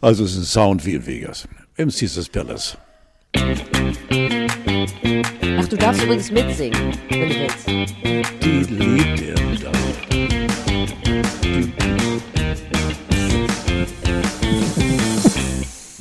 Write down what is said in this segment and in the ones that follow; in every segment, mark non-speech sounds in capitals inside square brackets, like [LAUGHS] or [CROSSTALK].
Also es ist ein Sound wie in Vegas. Im Caesars Palace. Ach, du darfst übrigens mitsingen, wenn du willst. Die liebt er.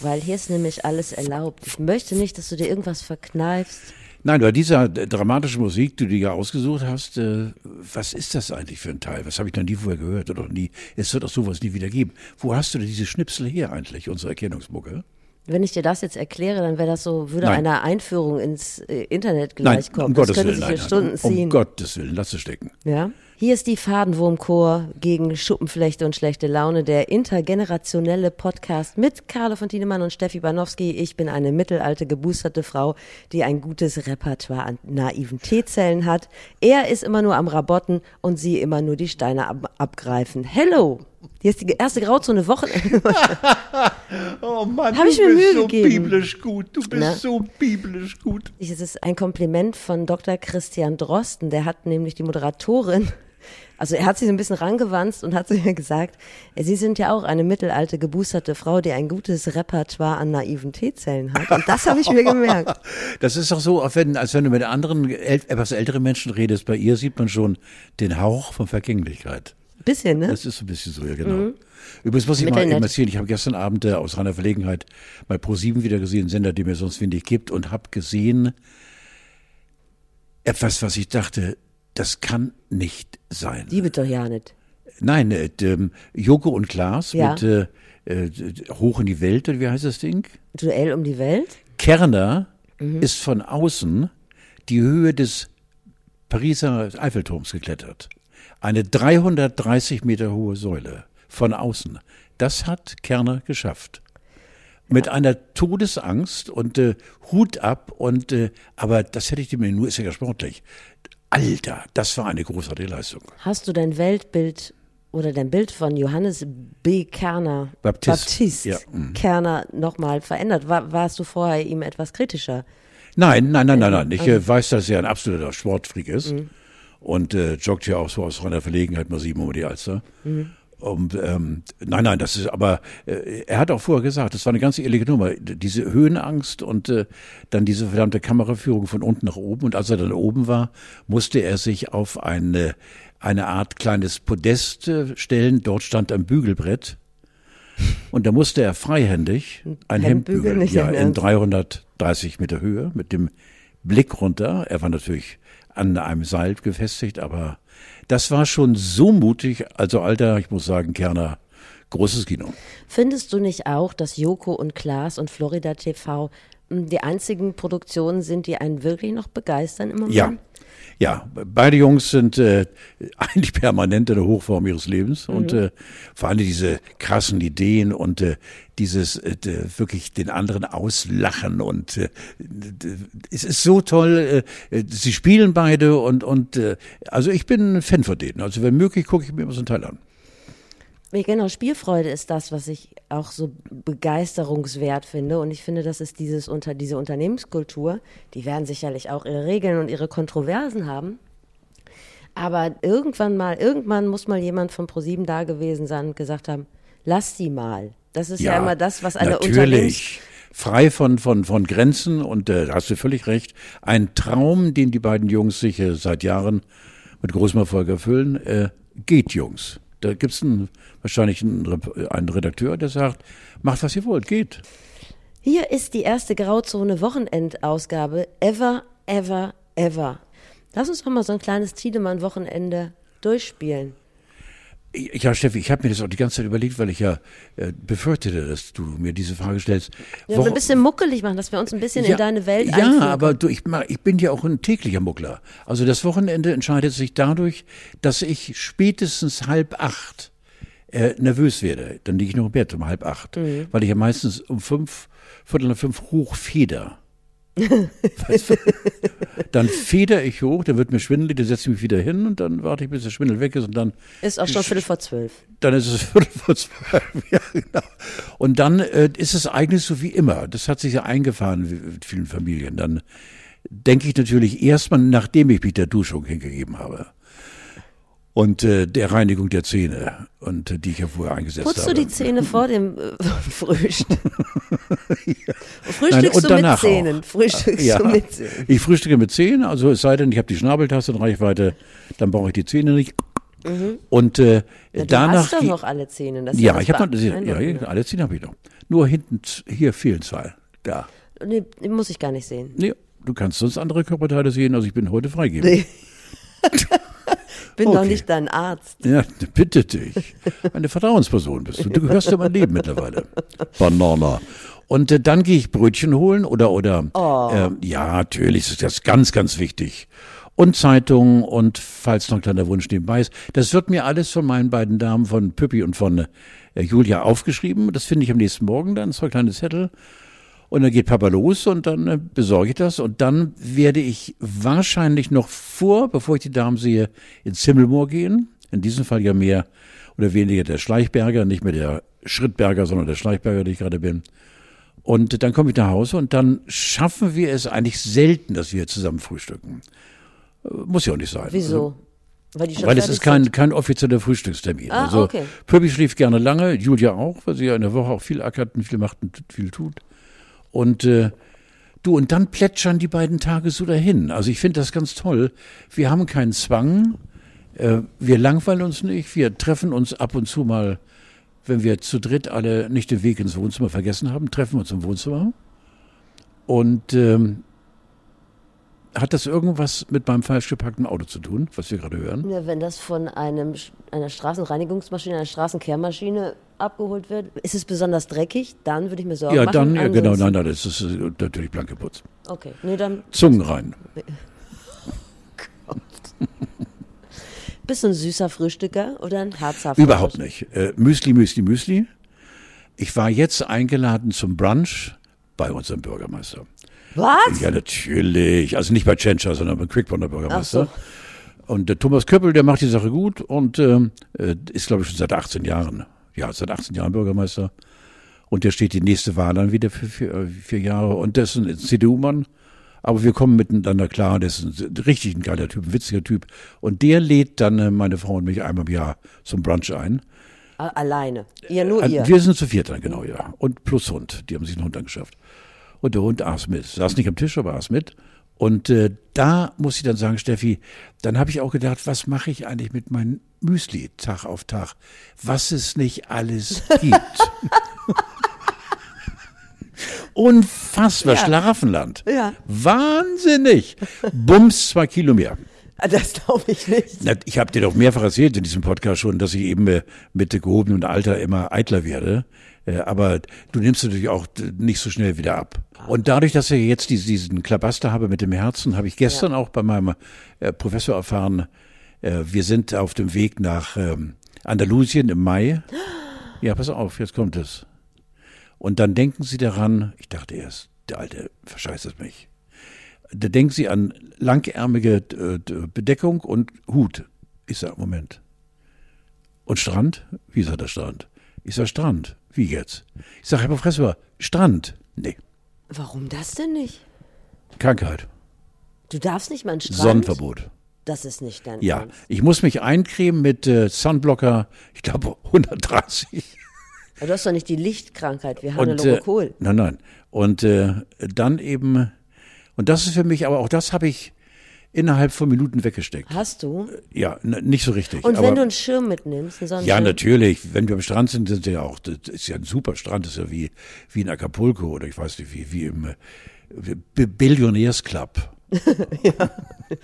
Weil hier ist nämlich alles erlaubt. Ich möchte nicht, dass du dir irgendwas verkneifst. Nein, bei dieser dramatischen Musik, die du dir ausgesucht hast, äh, was ist das eigentlich für ein Teil? Was habe ich noch nie vorher gehört oder nie? Es wird auch sowas nie wieder geben. Wo hast du denn diese Schnipsel her eigentlich, unsere Erkennungsmucke? Wenn ich dir das jetzt erkläre, dann wäre das so, würde Nein. einer Einführung ins äh, Internet Nein, gleichkommen. um das Gottes könnte Willen, sich nein, Stunden um, ziehen. um Gottes Willen, lass es stecken. Ja? Hier ist die Fadenwurmchor gegen Schuppenflechte und schlechte Laune, der intergenerationelle Podcast mit Carlo von Tienemann und Steffi Banowski. Ich bin eine mittelalte, geboosterte Frau, die ein gutes Repertoire an naiven T-Zellen hat. Er ist immer nur am Rabotten und sie immer nur die Steine ab abgreifen. Hello! Hier ist die erste Grauzone Wochenende. [LAUGHS] Oh Mann, Hab ich mir Mühe gegeben. biblisch gut. Du bist Na? so biblisch gut. Es ist ein Kompliment von Dr. Christian Drosten. Der hat nämlich die Moderatorin, also er hat sie so ein bisschen rangewanzt und hat [LAUGHS] zu ihr gesagt, Sie sind ja auch eine mittelalte, geboosterte Frau, die ein gutes Repertoire an naiven T-Zellen hat. Und das habe ich mir gemerkt. [LAUGHS] Das ist doch so, als wenn, als wenn du mit anderen etwas älteren Menschen redest. Bei ihr sieht man schon den Hauch von Vergänglichkeit. Bisschen, ne? Das ist so ein bisschen so, ja genau. Übrigens muss ich mal Mittelnett. eben erzählen, ich habe gestern Abend äh, aus reiner Verlegenheit bei Pro7 wieder gesehen, einen Sender, den mir sonst wenig gibt, und habe gesehen etwas, was ich dachte, das kann nicht sein. Die wird doch ja nicht. Nein, äh, ähm, Joko und Klaas Ja. mit äh, äh, Hoch in die Welt, oder wie heißt das Ding? Duell um die Welt? Kerner ist von außen die Höhe des Pariser Eiffelturms geklettert. Eine 330 Meter hohe Säule von außen. Das hat Kerner geschafft. Mit einer Todesangst und äh, Hut ab und äh, aber das hätte ich dem nur ist ja sportlich. Alter, das war eine großartige Leistung. Hast du dein Weltbild oder dein Bild von Johannes B. Kerner, Baptist, Baptist ja, mhm. Kerner nochmal verändert? War, warst du vorher ihm etwas kritischer? Nein, nein, nein, nein, nein. Ich äh, weiß, dass er ein absoluter Sportfreak ist und äh, joggt ja auch so aus reiner Verlegenheit mal sieben um die Alster. Und, ähm, nein, nein, das ist aber, äh, er hat auch vorher gesagt, das war eine ganz ehrliche Nummer, diese Höhenangst und äh, dann diese verdammte Kameraführung von unten nach oben. Und als er dann oben war, musste er sich auf eine, eine Art kleines Podest äh, stellen. Dort stand ein Bügelbrett. Und da musste er freihändig ein Hemd bügeln, ja, in Ernst? 330 Meter Höhe mit dem Blick runter. Er war natürlich an einem Seil befestigt, aber das war schon so mutig. Also Alter, ich muss sagen, Kerner, großes Kino. Findest du nicht auch, dass Joko und Klaas und Florida TV mh, die einzigen Produktionen sind, die einen wirklich noch begeistern im Moment? Ja. Ja, beide Jungs sind äh, [LAUGHS] eigentlich permanent in der Hochform ihres Lebens und äh, vor allem diese krassen Ideen und äh, dieses äh, wirklich den anderen auslachen und äh, es ist so toll. Äh, äh, sie spielen beide und und äh, also ich bin ein Fan von denen. Also wenn möglich gucke ich mir immer so einen Teil an. Genau, Spielfreude ist das, was ich auch so begeisterungswert finde. Und ich finde, das ist dieses unter diese Unternehmenskultur. Die werden sicherlich auch ihre Regeln und ihre Kontroversen haben. Aber irgendwann mal, irgendwann muss mal jemand von ProSieben da gewesen sein und gesagt haben, lass die mal. Das ist ja, immer das, was Unternehmens natürlich frei von von von Grenzen und äh, da hast du völlig recht. Ein Traum, den die beiden Jungs sich äh, seit Jahren mit großem Erfolg erfüllen, äh, geht Jungs. Da gibt's einen, wahrscheinlich einen, Rep- einen Redakteur, der sagt, macht was ihr wollt, geht. Hier ist die erste Grauzone Wochenendausgabe ever, ever, ever. Lass uns doch mal so ein kleines Tiedemann-Wochenende durchspielen. Ja, Steffi, ich habe mir das auch die ganze Zeit überlegt, weil ich ja äh, befürchtete, dass du mir diese Frage stellst. Ja, Wo- ein bisschen muckelig machen, dass wir uns ein bisschen in deine Welt Ja, einführen aber du, ich, ich bin ja auch ein täglicher Muckler. Also das Wochenende entscheidet sich dadurch, dass ich spätestens halb acht äh, nervös werde. Dann liege ich noch im Bett um halb acht, Mhm. weil ich ja meistens um fünf, viertel nach fünf hochfeder. Dann feder ich hoch, dann wird mir schwindelig, dann setze ich mich wieder hin und dann warte ich, bis der Schwindel weg ist und dann Ist auch schon Viertel vor zwölf. dann ist es [LAUGHS] Viertel vor zwölf. Ja, genau. Und dann äh, ist es eigentlich so wie immer. Das hat sich ja eingefahren mit vielen Familien. Dann denke ich natürlich erstmal, nachdem ich mich der Duschung hingegeben habe. Und äh, der Reinigung der Zähne und äh, die ich ja vorher eingesetzt Putzt habe. du die Zähne vor dem äh, [LAUGHS] Frühstück? Frühstückst Nein, du mit Zähnen? auch. Frühstückst Ja, du mit Zähnen? ich frühstücke mit Zähnen, also es sei denn, ich habe die Schnabeltaste in Reichweite, dann brauche ich die Zähne nicht. Und äh, Mhm. Ja, du danach hast doch noch alle Zähne. Das ja, ich habe noch ja, ja, alle Zähne habe ich noch. Nur hinten hier fehlen zwei. Da. Nee, muss ich gar nicht sehen. Nee, du kannst sonst andere Körperteile sehen, also ich bin heute freigegeben. Nee. [LAUGHS] Bin doch Okay. nicht dein Arzt. Ja, bitte dich. Eine Vertrauensperson bist du. Du gehörst in mein Leben mittlerweile. [LAUGHS] Banana. Und äh, dann gehe ich Brötchen holen oder oder Oh. äh, ja, natürlich ist das ganz, ganz wichtig. Und Zeitungen und falls noch ein kleiner Wunsch nebenbei ist. Das wird mir alles von meinen beiden Damen, von Püppi und von äh, Julia aufgeschrieben. Das finde ich am nächsten Morgen dann, zwei kleine Zettel. Und dann geht Papa los und dann äh, besorge ich das. Und dann werde ich wahrscheinlich noch vor, bevor ich die Damen sehe, ins Himmelmoor gehen. In diesem Fall ja mehr oder weniger der Schleichberger, nicht mehr der Schrittberger, sondern der Schleichberger, der ich gerade bin. Und dann komme ich nach Hause und dann schaffen wir es eigentlich selten, dass wir zusammen frühstücken. Äh, Muss ja auch nicht sein. Wieso? Weil, die schon Weil es ist kein, kein offizieller Frühstückstermin. Ah, also okay. Pöbi schläft gerne lange, Julia auch, weil sie ja in der Woche auch viel ackert und viel macht und viel tut. Und äh, du, und dann plätschern die beiden Tage so dahin. Also ich finde das ganz toll. Wir haben keinen Zwang, äh, wir langweilen uns nicht, wir treffen uns ab und zu mal, wenn wir zu dritt alle nicht den Weg ins Wohnzimmer vergessen haben, treffen wir uns im Wohnzimmer. Und ähm, hat das irgendwas mit meinem falsch geparkten Auto zu tun, was wir gerade hören? Ja, wenn das von einem, einer Straßenreinigungsmaschine, einer Straßenkehrmaschine abgeholt wird, ist es besonders dreckig, dann würde ich mir Sorgen Ja, machen. dann, ja, genau, Ansonsten- nein, nein, das ist äh, natürlich blank geputzt. Okay, nee, dann Zungen rein. [LAUGHS] bist du ein süßer Frühstücker oder ein herzhafter Überhaupt nicht. Äh, Müsli, Müsli, Müsli. Ich war jetzt eingeladen zum Brunch bei unserem Bürgermeister. Was? Ja, natürlich. Also nicht bei Tschentscher, sondern bei Quickbonder Bürgermeister. Ach Und der Thomas Köppel, der macht die Sache gut und ähm, äh, ist, glaube ich, schon seit 18 Jahren. Ja, seit 18 Jahren Bürgermeister. Und der steht die nächste Wahl dann wieder für vier, äh, vier Jahre. Und das ist ein CDU-Mann. Aber wir kommen miteinander klar. Der ist ein richtig ein geiler Typ, ein witziger Typ. Und der lädt dann äh, meine Frau und mich einmal im Jahr zum Brunch ein. Alleine. Ihr, nur Äh, ihr. Wir sind zu viert dann, genau, ja. Und plus Hund. Die haben sich einen Hund angeschafft. Und der Hund aß mit. Saß nicht am Tisch, aber aß mit. Und äh, da muss ich dann sagen, Steffi, dann habe ich auch gedacht, was mache ich eigentlich mit meinem Müsli Tag auf Tag? Was es nicht alles [LAUGHS] gibt. Unfassbar, Ja. Schlaraffenland. Ja. Wahnsinnig. Bums, zwei Kilo mehr. Ah, Das glaube ich nicht. Na, ich habe dir doch mehrfach erzählt in diesem Podcast schon, dass ich eben äh, mit gehobenem Alter immer eitler werde. Äh, aber du nimmst natürlich auch nicht so schnell wieder ab. Und dadurch, dass ich jetzt diesen, Klabaster habe mit dem Herzen, habe ich gestern auch bei meinem äh, Professor erfahren, äh, wir sind auf dem Weg nach ähm, Andalusien im Mai. Ja, pass auf, jetzt kommt es. Und dann denken Sie daran, ich dachte erst, der Alte verscheißt es mich. Da denken Sie an langärmige Bedeckung und Hut. Ich sag, Moment. Und Strand? Wie ist er der Strand? Ich sag, Strand. Wie jetzt? Ich sag, Herr Professor, Strand. Nee, Warum das denn nicht? Krankheit. Du darfst nicht mal einen Strand. Sonnenverbot. Das ist nicht dein Ja, Ernst. ich muss mich eincremen mit äh, Sunblocker, ich glaube [LAUGHS] 130. Aber du hast doch nicht die Lichtkrankheit wie Hannelore äh, Kohl. nein, nein. Und äh, dann eben, und das ist für mich, aber auch das habe ich innerhalb von Minuten weggesteckt. Hast du? Ja, nicht so richtig. Und wenn du einen Schirm mitnimmst, einen Sonnenschirm? Ja, natürlich. Wenn wir am Strand sind, sind ja auch, das ist ja ein super Strand, das ist ja wie, wie in Acapulco oder ich weiß nicht, wie, wie im äh, Billionärsclub. [LAUGHS] [LAUGHS]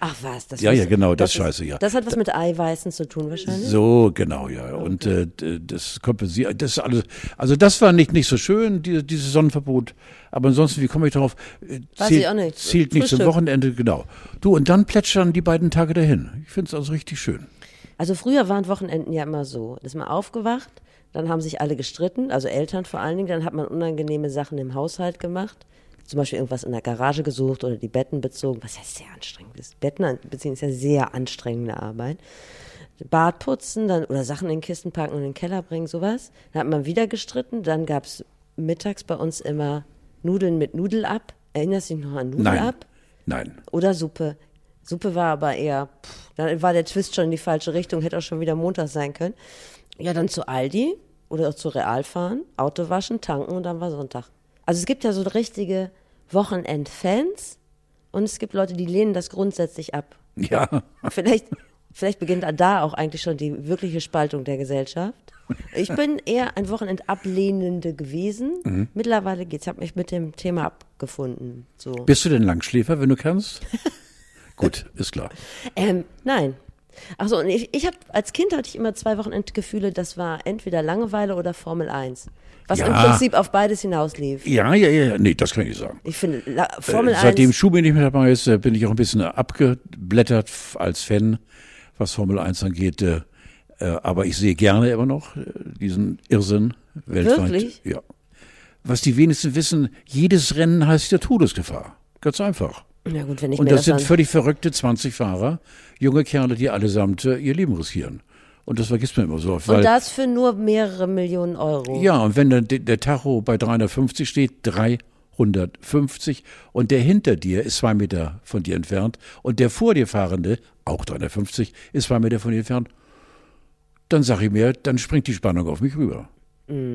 Ach was, das Ja, ja, genau, das ist- Scheiße, ja. Das hat was mit Eiweißen zu tun wahrscheinlich. So, genau, ja. Und äh, das kompensiert, das ist alles, also das war nicht, nicht so schön, die, dieses Sonnenverbot. Aber ansonsten, wie komme ich darauf? Äh, Weiß Zielt, ich auch nicht. zielt nicht zum. Wochenende, genau. Du, und dann plätschern die beiden Tage dahin. Ich finde es also richtig schön. Also früher waren Wochenenden ja immer so. Ist man aufgewacht, dann haben sich alle gestritten, also Eltern vor allen Dingen, dann hat man unangenehme Sachen im Haushalt gemacht. Zum Beispiel irgendwas in der Garage gesucht oder die Betten bezogen, was ja sehr anstrengend ist. Betten beziehen ist ja sehr anstrengende Arbeit. Bad putzen dann, oder Sachen in Kisten packen und in den Keller bringen, sowas. Dann hat man wieder gestritten. Dann gab es mittags bei uns immer Nudeln mit Nudelab. Erinnerst du dich noch an Nein. Nudelab? Nein. Oder Suppe. Suppe war aber eher, pff, dann war der Twist schon in die falsche Richtung, hätte auch schon wieder Montag sein können. Ja, dann zu Aldi oder zu Real fahren, Auto waschen, tanken und dann war Sonntag. Also es gibt ja so richtige Wochenend-Fans und es gibt Leute, die lehnen das grundsätzlich ab. Ja. Vielleicht, vielleicht beginnt da auch eigentlich schon die wirkliche Spaltung der Gesellschaft. Ich bin eher ein Wochenendablehnende gewesen. Mhm. Mittlerweile geht's. Ich habe mich mit dem Thema abgefunden. So. Bist du denn Langschläfer, wenn du kannst? [LAUGHS] Gut, ist klar. Ähm, nein. Achso, und ich, ich habe als Kind hatte ich immer zwei Wochenendgefühle, das war entweder Langeweile oder Formel 1. Was im Ja. Prinzip auf beides hinauslief. Ja, ja, ja. Nee, das kann ich sagen. Ich finde, La Formel Äh, Seitdem 1. Schubi nicht mehr dabei ist, äh, bin ich auch ein bisschen abgeblättert als Fan, was Formel 1 angeht. äh, äh, Aber ich sehe gerne immer noch äh, diesen Irrsinn weltweit. Wirklich? Ja. Was die wenigsten wissen, jedes Rennen heißt ja Todesgefahr. Ganz einfach. Ja gut, wenn ich Und das das sind völlig verrückte 20 Fahrer, junge Kerle, die allesamt äh, ihr Leben riskieren. Und das vergisst man immer so. Weil, Und das für nur mehrere Millionen Euro. ja, und wenn dann der, der Tacho bei 350 steht, 350 und der hinter dir ist zwei Meter von dir entfernt und der vor dir fahrende, auch 350, ist zwei Meter von dir entfernt, dann sag ich mir, dann springt die Spannung auf mich rüber.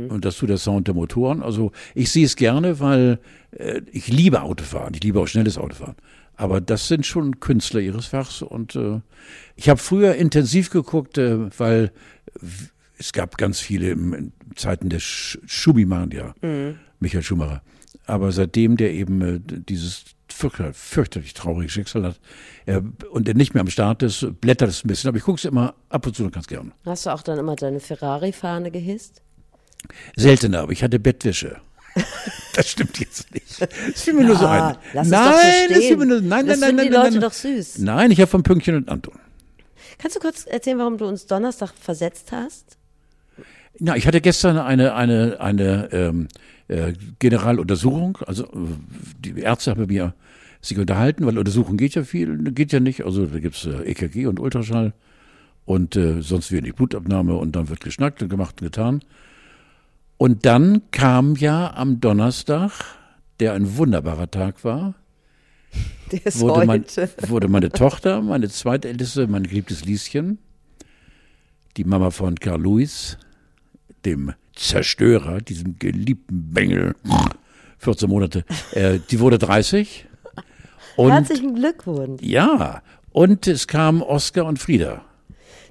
Und das tut der Sound der Motoren. Also ich sehe es gerne, weil äh, ich liebe Autofahren, ich liebe auch schnelles Autofahren. Aber das sind schon Künstler ihres Fachs und äh, ich habe früher intensiv geguckt, äh, weil es gab ganz viele im, in Zeiten der Sch Schubimann, ja, Michael Schumacher. Aber seitdem der eben äh, dieses fürchterlich, fürchterlich traurige Schicksal hat äh, und er nicht mehr am Start ist, blättert es ein bisschen. Aber ich gucke es immer ab und zu ganz gern. Hast du auch dann immer deine Ferrari-Fahne gehisst? Seltener, aber ich hatte Bettwäsche. [LAUGHS] Das stimmt jetzt nicht. Das fiel mir nur so ein. lass es nein, doch so das stehen. mir nur, nein, Das nein, nein, nein, die nein, Leute nein. doch süß. Nein, ich habe von Pünktchen und Anton. Kannst du kurz erzählen, warum du uns Donnerstag versetzt hast? Na, ich hatte gestern eine eine eine ähm, äh, Generaluntersuchung. Also die Ärzte haben mir sich unterhalten, weil Untersuchung geht ja viel, geht ja nicht. Also da gibt's äh, EKG und Ultraschall und äh, sonst die Blutabnahme und dann wird geschnackt und gemacht und getan. Und dann kam ja am Donnerstag, der ein wunderbarer Tag war, [LAUGHS] Der ist wurde, mein, [LAUGHS] wurde meine Tochter, meine zweitälteste, mein geliebtes Lieschen, die Mama von Carl Lewis, dem Zerstörer, diesem geliebten Bengel, 14 Monate, äh, die wurde 30. Und Herzlichen Glückwunsch. ja, und es kamen Oskar und Frieda.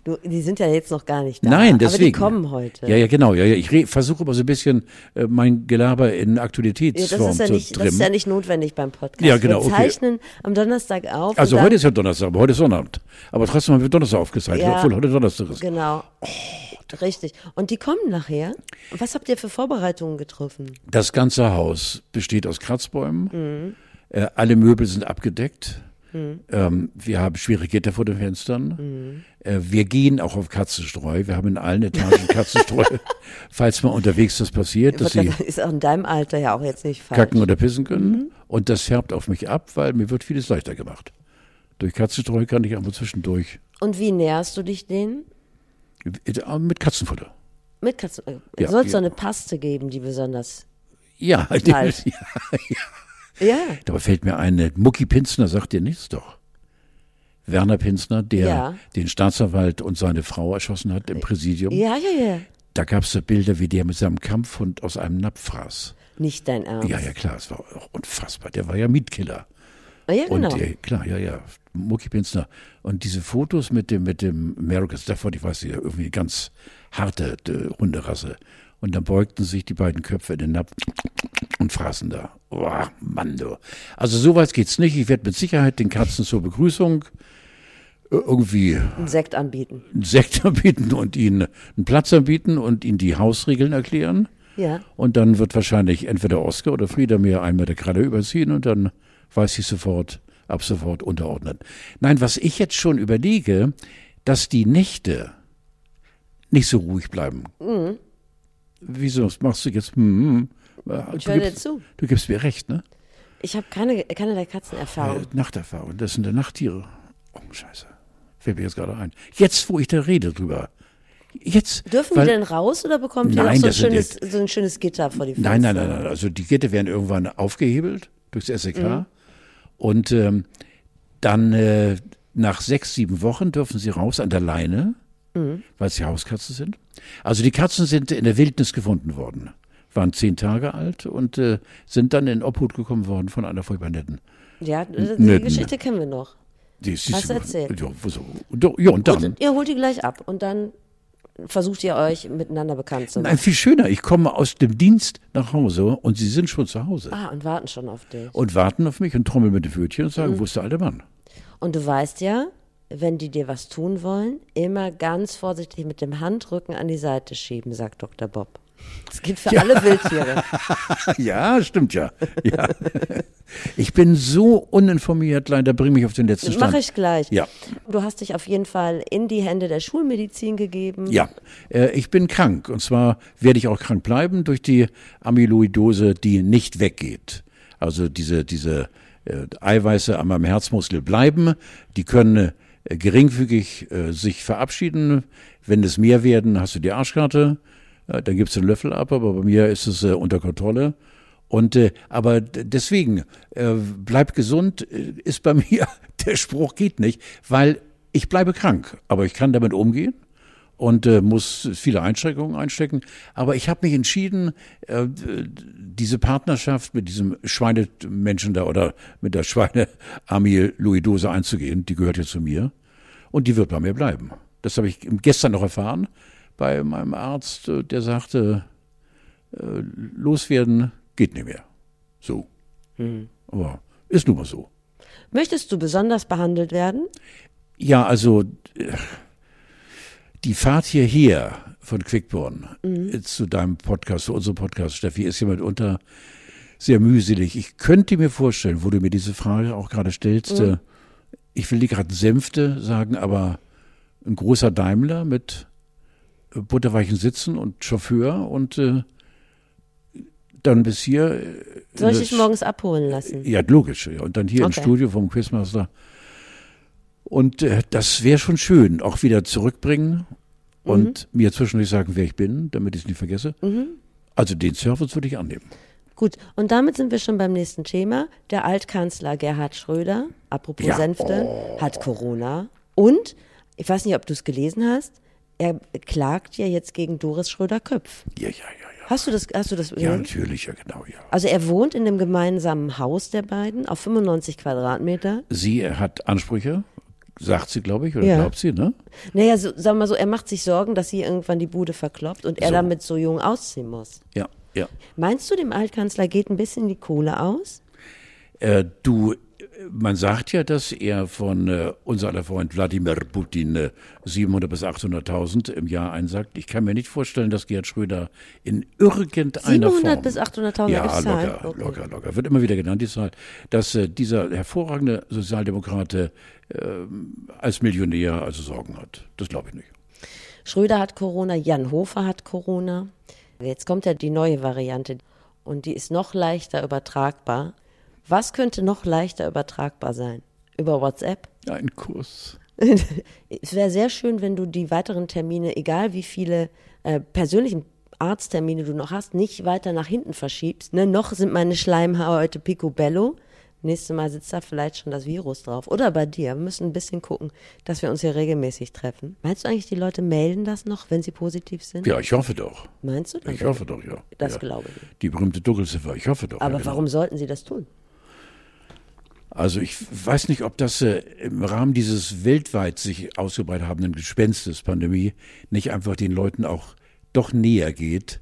Du, die sind ja jetzt noch gar nicht da. Nein, Aber die deswegen. kommen heute. Ja, ja, genau. Ja, ja. Ich versuche immer so ein bisschen äh, mein Gelaber in Ja, das, Aktualitätsform ist ja zu nicht, das trimmen. ist ja nicht notwendig beim Podcast. Ja, genau, Wir okay. zeichnen am Donnerstag auf. also heute ist ja Donnerstag, aber heute ist Sonnabend. Aber trotzdem haben wir Donnerstag aufgezeichnet, Ja. obwohl heute Donnerstag ist. Genau. Oh, Richtig. Und die kommen nachher. Was habt ihr für Vorbereitungen getroffen? Das ganze Haus besteht aus Kratzbäumen. Mhm. Äh, alle Möbel sind abgedeckt. Mhm. Ähm, wir haben schwere Gitter vor den Fenstern. Äh, wir gehen auch auf Katzenstreu. Wir haben in allen Etagen Katzenstreu, [LAUGHS] falls mal unterwegs das passiert, dass sie ist auch in deinem Alter ja auch jetzt nicht falsch. kacken oder pissen können. Mhm. Und das färbt auf mich ab, weil mir wird vieles leichter gemacht. Durch Katzenstreu kann ich aber zwischendurch Und wie näherst du dich denen? äh, mit Katzenfutter. Mit Katzen. Äh, Ja, Soll es ja. so eine Paste geben, die besonders. Ja, [LAUGHS] Halt. ja, Ja. Dabei fällt mir ein, äh, Mucki Pinsner sagt dir nichts doch. Werner Pinsner, der Ja. den Staatsanwalt und seine Frau erschossen hat im Präsidium. Ja, ja, ja. Da gab es so Bilder, wie der mit seinem Kampfhund aus einem Napf fraß. Nicht dein Ernst. Ja, ja, klar, es war auch unfassbar. Der war ja Mietkiller. Ah, ja genau. Und äh, klar, ja, ja, Mucki Pinsner. Und diese Fotos mit dem, mit dem American Stafford, ich weiß nicht, irgendwie ganz harte äh, Hunderasse. Und dann beugten sich die beiden Köpfe in den Napf und fraßen da. Boah, Mann, du. Also so weit geht's nicht. Ich werde mit Sicherheit den Katzen zur Begrüßung äh, irgendwie Einen Sekt anbieten. einen Sekt [LAUGHS] anbieten und ihnen einen Platz anbieten und ihnen die Hausregeln erklären. Ja. Und dann wird wahrscheinlich entweder Oskar oder Frieda mir einmal der Kralle überziehen und dann weiß ich sofort, ab sofort unterordnen. Nein, was ich jetzt schon überlege, dass die Nächte nicht so ruhig bleiben. Wieso machst du jetzt? Hm, hm. Ich du, höre dir gibst, zu. du gibst mir recht, ne? Ich habe keine, keine der Katzenerfahrung. Äh, Nachterfahrung, das sind der Nachttiere. Oh, scheiße. Fällt mir jetzt gerade ein. Jetzt, wo ich da rede drüber. Jetzt. Dürfen weil, die denn raus oder bekommt ihr Nein, auch so ein, schönes, so ein schönes Gitter vor die Fenster? Nein, nein, nein, nein. Also die Gitter werden irgendwann aufgehebelt durchs SEK. Und ähm, Dann äh, nach sechs, sieben Wochen dürfen sie raus an der Leine, weil sie Hauskatzen sind. Also die Katzen sind in der Wildnis gefunden worden, waren zehn Tage alt und äh, sind dann in Obhut gekommen worden von einer furchtbar netten. Ja, die Nö, Geschichte kennen wir noch. Die, siehst Hast du, erzählt. Ja, so, ja, und dann. Und ihr holt die gleich ab und dann versucht ihr euch miteinander bekannt zu machen. Nein, viel schöner. Ich komme aus dem Dienst nach Hause und sie sind schon zu Hause Ah, und warten schon auf dich. und warten auf mich und trommeln mit den Pfötchen und Mhm. sagen, wo ist der alte Mann? Und du weißt ja, wenn die dir was tun wollen, immer ganz vorsichtig mit dem Handrücken an die Seite schieben, sagt Dr. Bob. Das gilt für alle Wildtiere. [LAUGHS] Ja, stimmt ja. ja. Ich bin so uninformiert, leider bring mich auf den letzten Stand. Mache ich gleich. Ja. Du hast dich auf jeden Fall in die Hände der Schulmedizin gegeben. Ja, äh, ich bin krank und zwar werde ich auch krank bleiben durch die Amyloidose, die nicht weggeht. Also diese, diese äh, Eiweiße an meinem Herzmuskel bleiben, die können geringfügig äh, sich verabschieden. Wenn es mehr werden, hast du die Arschkarte, äh, dann gibt's den Löffel ab, aber bei mir ist es äh, unter Kontrolle. Und äh, aber deswegen äh, bleib gesund äh, ist bei [LAUGHS] mir der Spruch geht nicht, weil ich bleibe krank, aber ich kann damit umgehen und äh, muss viele Einschränkungen einstecken. Aber ich habe mich entschieden, äh, diese Partnerschaft mit diesem Schweinemenschen da oder mit der Schweine-Amyloidose einzugehen. Die gehört ja zu mir und die wird bei mir bleiben. Das habe ich gestern noch erfahren bei meinem Arzt, äh, der sagte, äh, loswerden geht nicht mehr. So. Aber ist nun mal so. Möchtest du besonders behandelt werden? Ja, also äh, die Fahrt hierher von Quickborn äh, zu deinem Podcast, zu unserem Podcast, Steffi, ist ja mitunter sehr mühselig. Ich könnte mir vorstellen, wo du mir diese Frage auch gerade stellst, äh, ich will die gerade Sänfte sagen, aber ein großer Daimler mit äh, butterweichen Sitzen und Chauffeur und äh, dann bis hier. Soll ich dich morgens abholen lassen? ja, logisch. Ja. Und dann hier im Okay. Studio vom Quizmaster. Und äh, das wäre schon schön, auch wieder zurückbringen und Mhm. mir zwischendurch sagen, wer ich bin, damit ich es nicht vergesse. Also den Service würde ich annehmen. Gut, und damit sind wir schon beim nächsten Thema. Der Altkanzler Gerhard Schröder, apropos Ja. Sänfte, hat Corona. Und, ich weiß nicht, ob du es gelesen hast, er klagt ja jetzt gegen Doris Schröder-Köpf. Ja, ja, ja, ja. Hast du das, hast du das Ja, natürlich, ja, genau, ja. Also er wohnt in dem gemeinsamen Haus der beiden auf 95 Quadratmeter. Sie hat Ansprüche, sagt sie, glaube ich, oder Ja. glaubt sie, ne? Naja, so, sagen wir mal so, er macht sich Sorgen, dass sie irgendwann die Bude verkloppt und er So. damit so jung ausziehen muss. Ja, ja. Meinst du, dem Altkanzler geht ein bisschen die Kohle aus? Äh, du, man sagt ja, dass er von äh, unser aller Freund Wladimir Putin äh, 700 bis 800.000 im Jahr einsagt. Ich kann mir nicht vorstellen, dass Gerhard Schröder in irgendeiner 700 Form bis 800.000 ja, Zahlen? locker, Okay. locker, locker. Wird immer wieder genannt, die Zahl, dass äh, dieser hervorragende Sozialdemokrat äh, als Millionär also Sorgen hat. Das glaube ich nicht. Schröder hat Corona, Jan Hofer hat Corona. Jetzt kommt ja die neue Variante und die ist noch leichter übertragbar. Was könnte noch leichter übertragbar sein? Über WhatsApp? Ein Kuss. [LAUGHS] Es wäre sehr schön, wenn du die weiteren Termine, egal wie viele äh, persönlichen Arzttermine du noch hast, nicht weiter nach hinten verschiebst. Ne? Noch sind meine Schleimhaare heute picobello. Nächstes Mal sitzt da vielleicht schon das Virus drauf. Oder bei dir. Wir müssen ein bisschen gucken, dass wir uns hier regelmäßig treffen. Meinst du eigentlich, die Leute melden das noch, wenn sie positiv sind? Ja, ich hoffe doch. Meinst du? Ich hoffe doch, ja. Das ja. glaube ich. Die berühmte Dunkelziffer, ich hoffe doch. Aber ja, genau. warum sollten sie das tun? Also ich weiß nicht, ob das äh, im Rahmen dieses weltweit sich ausgebreitet habenden Gespenstes Pandemie nicht einfach den Leuten auch doch näher geht.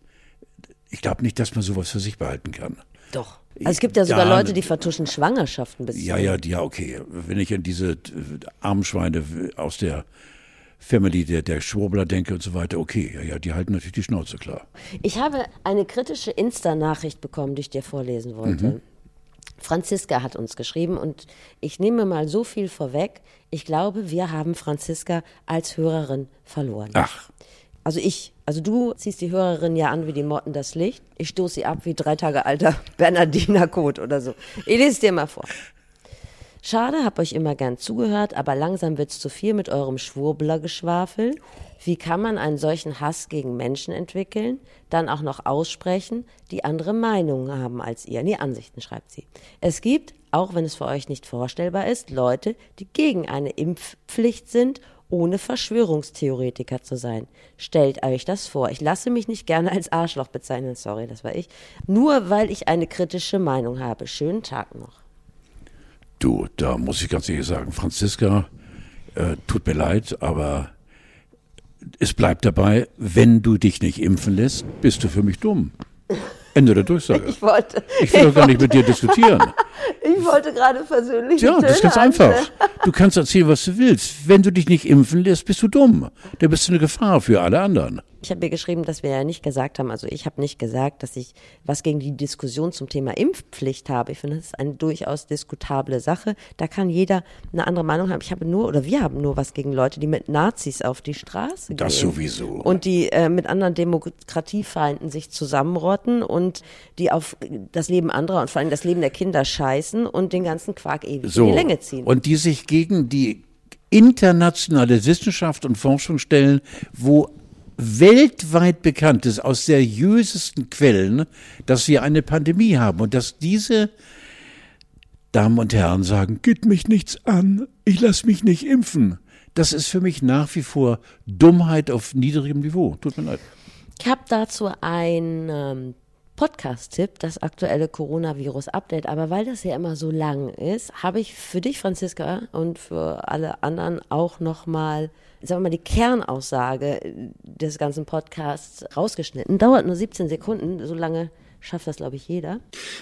Ich glaube nicht, dass man sowas für sich behalten kann. Doch. Also es gibt ja sogar Ja, Leute, die vertuschen Schwangerschaften bis Ja, ja, ja, okay. Wenn ich an diese äh, armen Schweine aus der Family der, der Schwurbler denke und so weiter, okay, ja, ja, die halten natürlich die Schnauze klar. Ich habe eine kritische Insta-Nachricht bekommen, die ich dir vorlesen wollte. Mhm. Franziska hat uns geschrieben und ich nehme mal so viel vorweg. Ich glaube, wir haben Franziska als Hörerin verloren. Ach, Also ich, also du ziehst die Hörerin ja an wie die Motten das Licht. Ich stoße sie ab wie drei Tage alter [LAUGHS] Bernardiner Kot oder so. Ich lese es dir mal vor. Schade, hab euch immer gern zugehört, aber langsam wird's zu viel mit eurem Schwurbler-Geschwafel. Wie kann man einen solchen Hass gegen Menschen entwickeln, dann auch noch aussprechen, die andere Meinungen haben als ihr? Nee, Ansichten, schreibt sie. Es gibt auch wenn es für euch nicht vorstellbar ist, Leute, die gegen eine Impfpflicht sind, ohne Verschwörungstheoretiker zu sein. Stellt euch das vor. Ich lasse mich nicht gerne als Arschloch bezeichnen, sorry, das war ich, nur weil ich eine kritische Meinung habe. Schönen Tag noch. Du, da muss ich ganz ehrlich sagen, Franziska, äh, tut mir leid, aber es bleibt dabei, wenn du dich nicht impfen lässt, bist du für mich dumm. Ende der Durchsage. Ich wollte. Ich will doch gar nicht mit dir diskutieren. [LAUGHS] Ich wollte gerade persönlich. Ja, das ist ganz einfach. Du kannst erzählen, was du willst. Wenn du dich nicht impfen lässt, bist du dumm. Da bist du eine Gefahr für alle anderen. Ich habe mir geschrieben, dass wir ja nicht gesagt haben, also ich habe nicht gesagt, dass ich was gegen die Diskussion zum Thema Impfpflicht habe. Ich finde, das ist eine durchaus diskutable Sache. Da kann jeder eine andere Meinung haben. Ich habe nur, oder wir haben nur was gegen Leute, die mit Nazis auf die Straße Das gehen. sowieso. Und die äh, mit anderen Demokratiefeinden sich zusammenrotten und die auf das Leben anderer und vor allem das Leben der Kinder scheißen und den ganzen Quark ewig So. in die Länge ziehen. Und die sich gegen die internationale Wissenschaft und Forschung stellen, wo weltweit bekannt ist, aus seriösesten Quellen, dass wir eine Pandemie haben und dass diese Damen und Herren sagen, geht mich nichts an, ich lasse mich nicht impfen. Das ist für mich nach wie vor Dummheit auf niedrigem Niveau. Tut mir leid. Ich habe dazu einen ähm, Podcast-Tipp, das aktuelle Coronavirus-Update. Aber weil das ja immer so lang ist, habe ich für dich, Franziska, und für alle anderen auch nochmal, sagen wir mal, die Kernaussage des ganzen Podcasts rausgeschnitten. Dauert nur 17 Sekunden, so lange schafft das, glaube ich, jeder.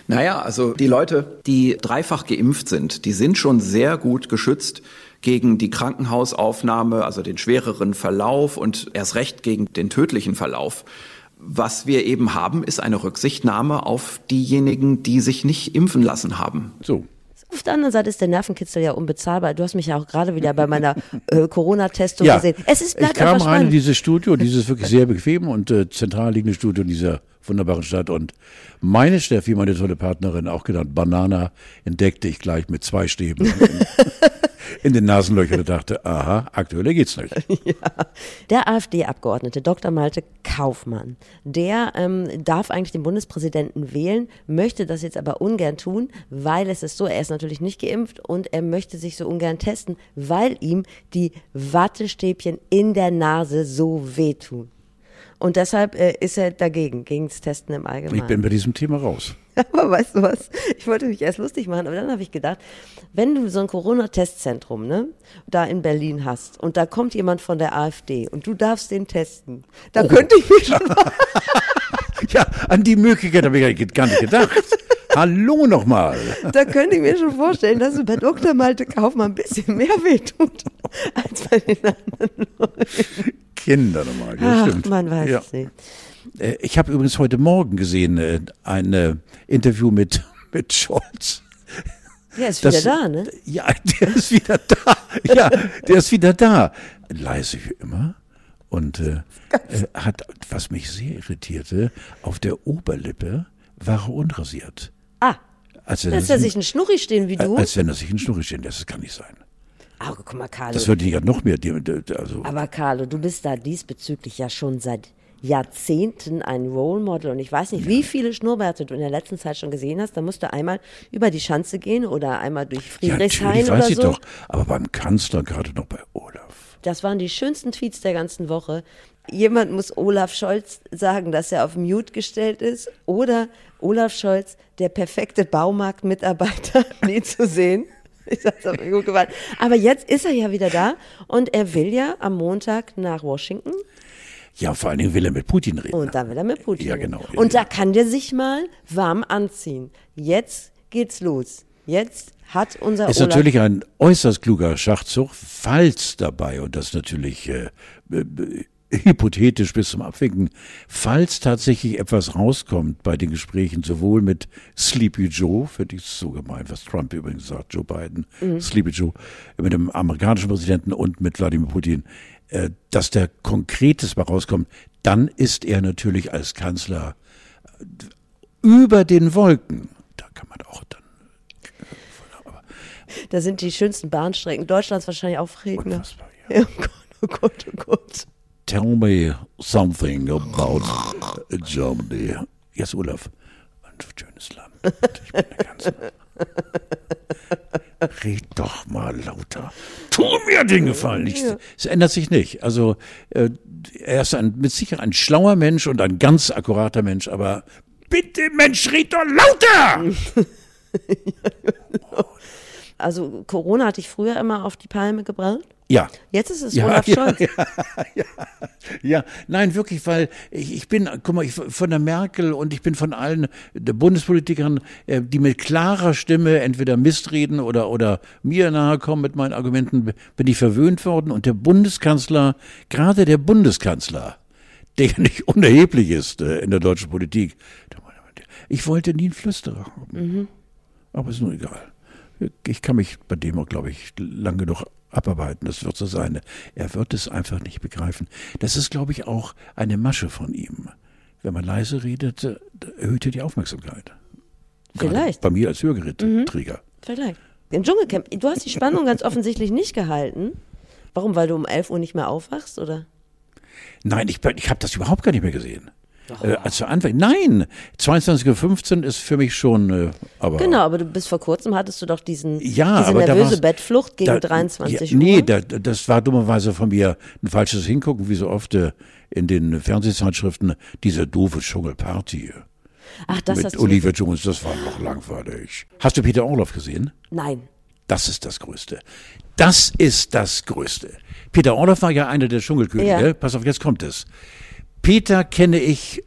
Naja, also die Leute, die dreifach geimpft sind, die sind schon sehr gut geschützt gegen die Krankenhausaufnahme, also den schwereren Verlauf und erst recht gegen den tödlichen Verlauf. Was wir eben haben, ist eine Rücksichtnahme auf diejenigen, die sich nicht impfen lassen haben. So. Auf der anderen Seite ist der Nervenkitzel ja unbezahlbar. Du hast mich ja auch gerade wieder bei meiner [LAUGHS] äh, Corona-Testung Ja, gesehen. Es ist ich bleibt kam einfach rein in dieses Studio, dieses wirklich sehr bequem und äh, zentral liegende Studio in dieser wunderbaren Stadt. Und meine Steffi, meine tolle Partnerin, auch genannt Banana, entdeckte ich gleich mit zwei Stäben [LAUGHS] in, den Nasenlöchern und dachte, aha, aktueller geht's nicht. [LAUGHS] Der AfD-Abgeordnete Dr. Malte Kaufmann, der ähm, darf eigentlich den Bundespräsidenten wählen, möchte das jetzt aber ungern tun, weil es ist so, er ist natürlich nicht geimpft und er möchte sich so ungern testen, weil ihm die Wattestäbchen in der Nase so wehtun. Und deshalb äh, ist er dagegen, gegen das Testen im Allgemeinen. Ich bin bei diesem Thema raus. [LAUGHS] Aber weißt du was? Ich wollte mich erst lustig machen, aber dann habe ich gedacht, wenn du so ein Corona-Testzentrum, ne, da in Berlin hast und da kommt jemand von der AfD und du darfst den testen, da Oh. könnte ich mir schon [LAUGHS] [LAUGHS] Ja, an die Möglichkeit habe ich gar nicht gedacht. Hallo nochmal. da könnte ich mir schon vorstellen, dass es bei Dr. Malte Kaufmann ein bisschen mehr wehtut als bei den anderen Leuten. Kinder nochmal. Ja, stimmt. man weiß ja. es nicht. Äh, Ich habe übrigens heute Morgen gesehen äh, ein äh, Interview mit, [LAUGHS] mit Scholz. Ja, ist wieder Das- da, ne? Ja, der ist wieder da. Ja, der ist wieder da. Leise wie immer. Und äh, hat, was mich sehr irritierte, auf der Oberlippe war er unrasiert. Ah, Als wenn lässt er sich einen Schnurri stehen wie du? als wenn er sich in Schnurri stehen lässt. Das kann nicht sein. Ah, guck mal, Carlo. Das würde ich ja noch mehr. Also, Aber Carlo, du bist da diesbezüglich ja schon seit Jahrzehnten ein Role Model und ich weiß nicht, wie viele Schnurrbärte du in der letzten Zeit schon gesehen hast. Da musst du einmal über die Schanze gehen oder einmal durch ja, Friedrichshain natürlich oder weiß ich so. doch. Aber beim Kanzler, gerade noch bei Olaf. Das waren die schönsten Tweets der ganzen Woche. Jemand muss Olaf Scholz sagen, dass er auf Mute gestellt ist oder Olaf Scholz, der perfekte Baumarktmitarbeiter, [LAUGHS] nie zu sehen. Ich sag's auf gut gefallen. Aber jetzt ist er ja wieder da und er will ja am Montag nach Washington Ja, vor allen Dingen will er mit Putin reden. Und dann will er mit Putin. Ja, reden. genau. Und da kann der sich mal warm anziehen. Jetzt geht's los. Jetzt hat unser ist Olaf natürlich ein äußerst kluger Schachzug, falls dabei, und das natürlich äh, äh, hypothetisch bis zum Abwinken, falls tatsächlich etwas rauskommt bei den Gesprächen, sowohl mit Sleepy Joe, finde ich so gemein, was Trump übrigens sagt, Joe Biden, Sleepy Joe, mit dem amerikanischen Präsidenten und mit Wladimir Putin, äh, dass da Konkretes mal rauskommt, dann ist er natürlich als Kanzler äh, über den Wolken. Da kann man auch dann da sind die schönsten Bahnstrecken Deutschlands wahrscheinlich aufregender. Unfassbar, ja. Oh oh Gott, oh Gott. Tell me something about Germany. Yes, Olaf. Ein schönes Land. Ich bin der Kanzler. [LAUGHS] [LAUGHS] red doch mal lauter. Tu mir den Gefallen. Ich, Es ändert sich nicht. Also äh, er ist ein, mit Sicherheit ein schlauer Mensch und ein ganz akkurater Mensch, aber bitte Mensch, red doch lauter! [LAUGHS] Also Corona hatte ich früher immer auf die Palme gebracht. Ja. Jetzt ist es Ja, Olaf ja, Scholz. Ja, nein, wirklich, weil ich, ich bin, guck mal, ich von der Merkel und ich bin von allen Bundespolitikern, äh, die mit klarer Stimme entweder mistreden oder, oder mir nahe kommen mit meinen Argumenten, bin ich verwöhnt worden. Und der Bundeskanzler, gerade der Bundeskanzler, der ja nicht unerheblich ist äh, in der deutschen Politik, ich wollte nie einen Flüsterer haben. Aber ist nur egal. Ich kann mich bei dem auch, glaube ich, lang genug abarbeiten. Das wird so sein. Er wird es einfach nicht begreifen. Das ist, glaube ich, auch eine Masche von ihm. Wenn man leise redet, äh, erhöht er die Aufmerksamkeit. Gerade Vielleicht. Bei mir als Hörgeräteträger. Vielleicht. Im Dschungelcamp, du hast die Spannung ganz offensichtlich nicht gehalten. Warum? Weil du um 11 Uhr nicht mehr aufwachst, oder? Nein, ich, ich habe das überhaupt gar nicht mehr gesehen. Äh, als wir anfangen. Nein, 22.15 Uhr ist für mich schon, äh, aber. Genau, aber du bis vor kurzem hattest du doch diesen, Ja, diese nervöse Bettflucht gegen Da- 23 ja, Uhr. Nee, da, das war dummerweise von mir ein falsches Hingucken, wie so oft äh, in den Fernsehzeitschriften, diese doofe Dschungelparty Ach, das mit. Olivia Jones, das war noch langweilig. Hast du Peter Orloff gesehen? Nein. Das ist das Größte. Das ist das Größte. Peter Orloff war ja einer der Dschungelkönige. Ja. Pass auf, jetzt kommt es. Peter kenne ich,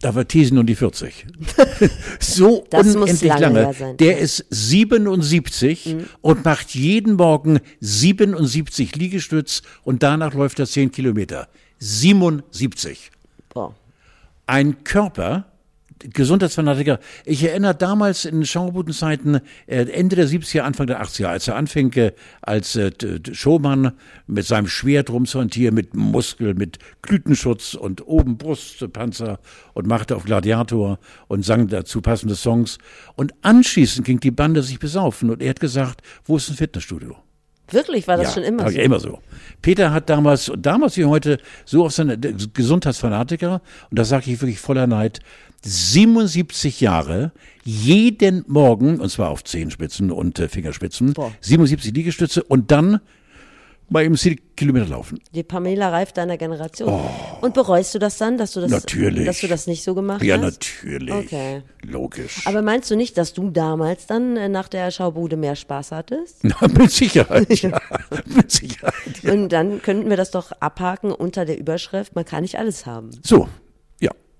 da war Thiesen und die 40. [LAUGHS] so unendlich lange lange. Der ist 77 und macht jeden Morgen 77 Liegestütz und danach läuft er 10 Kilometer. 77 Boah. ein Körper, Gesundheitsfanatiker. Ich erinnere damals in Schaubudenzeiten, äh, Ende der 70er, Anfang der 80er, als er anfing äh, als äh, Showmann mit seinem Schwert rumzuhantieren, mit Muskel, mit Glütenschutz und oben Brustpanzer und machte auf Gladiator und sang dazu passende Songs. Und anschließend ging die Bande sich besaufen und er hat gesagt, wo ist ein Fitnessstudio? Wirklich, war das schon immer so? Ja, immer so. Peter hat damals, damals wie heute, so auf seine der Gesundheitsfanatiker, und das sage ich wirklich voller Neid, 77 Jahre, jeden Morgen, und zwar auf Zehenspitzen und äh, Fingerspitzen, Boah. 77 Liegestütze und dann mal eben 10 Kilometer laufen. Die Pamela Reif deiner Generation. Und bereust du das dann, dass du das, Oh. Natürlich. dass du das nicht so gemacht Ja, hast? natürlich. Okay. Logisch. Aber meinst du nicht, dass du damals dann äh, nach der Schaubude mehr Spaß hattest? [LAUGHS] Na, mit Sicherheit, ja. [LAUGHS] mit Sicherheit. Ja. Und dann könnten wir das doch abhaken unter der Überschrift, man kann nicht alles haben. So, ja,